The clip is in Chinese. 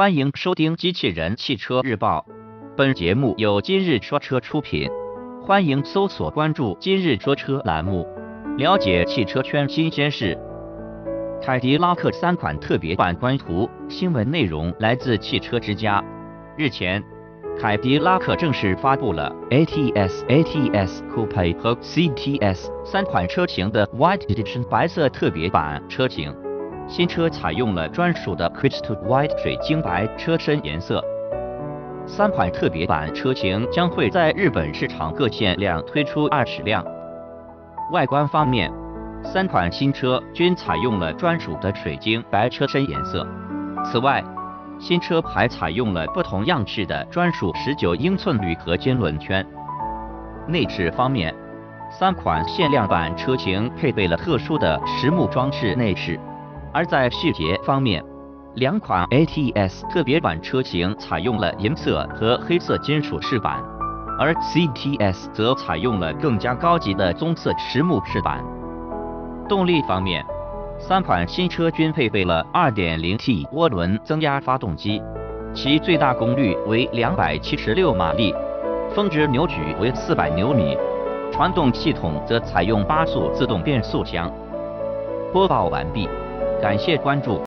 欢迎收听《机器人汽车日报》，本节目由今日说车出品。欢迎搜索关注“今日说车”栏目，了解汽车圈新鲜事。凯迪拉克三款特别版官图新闻内容来自汽车之家。日前，凯迪拉克正式发布了 ATS、ATS Coupe 和 CTS 三款车型的 White Edition 白色特别版车型。新车采用了专属的 Crystal White 水晶白车身颜色。三款特别版车型将会在日本市场各限量推出二十辆。外观方面，三款新车均采用了专属的水晶白车身颜色。此外，新车还采用了不同样式的专属十九英寸铝合金轮圈。内饰方面，三款限量版车型配备了特殊的实木装饰内饰。而在细节方面，两款 ATS 特别版车型采用了银色和黑色金属饰板，而 CTS 则采用了更加高级的棕色实木饰板。动力方面，三款新车均配备了 2.0T 涡轮增压发动机，其最大功率为276马力，峰值扭矩为400牛米，传动系统则采用八速自动变速箱。播报完毕。感谢关注。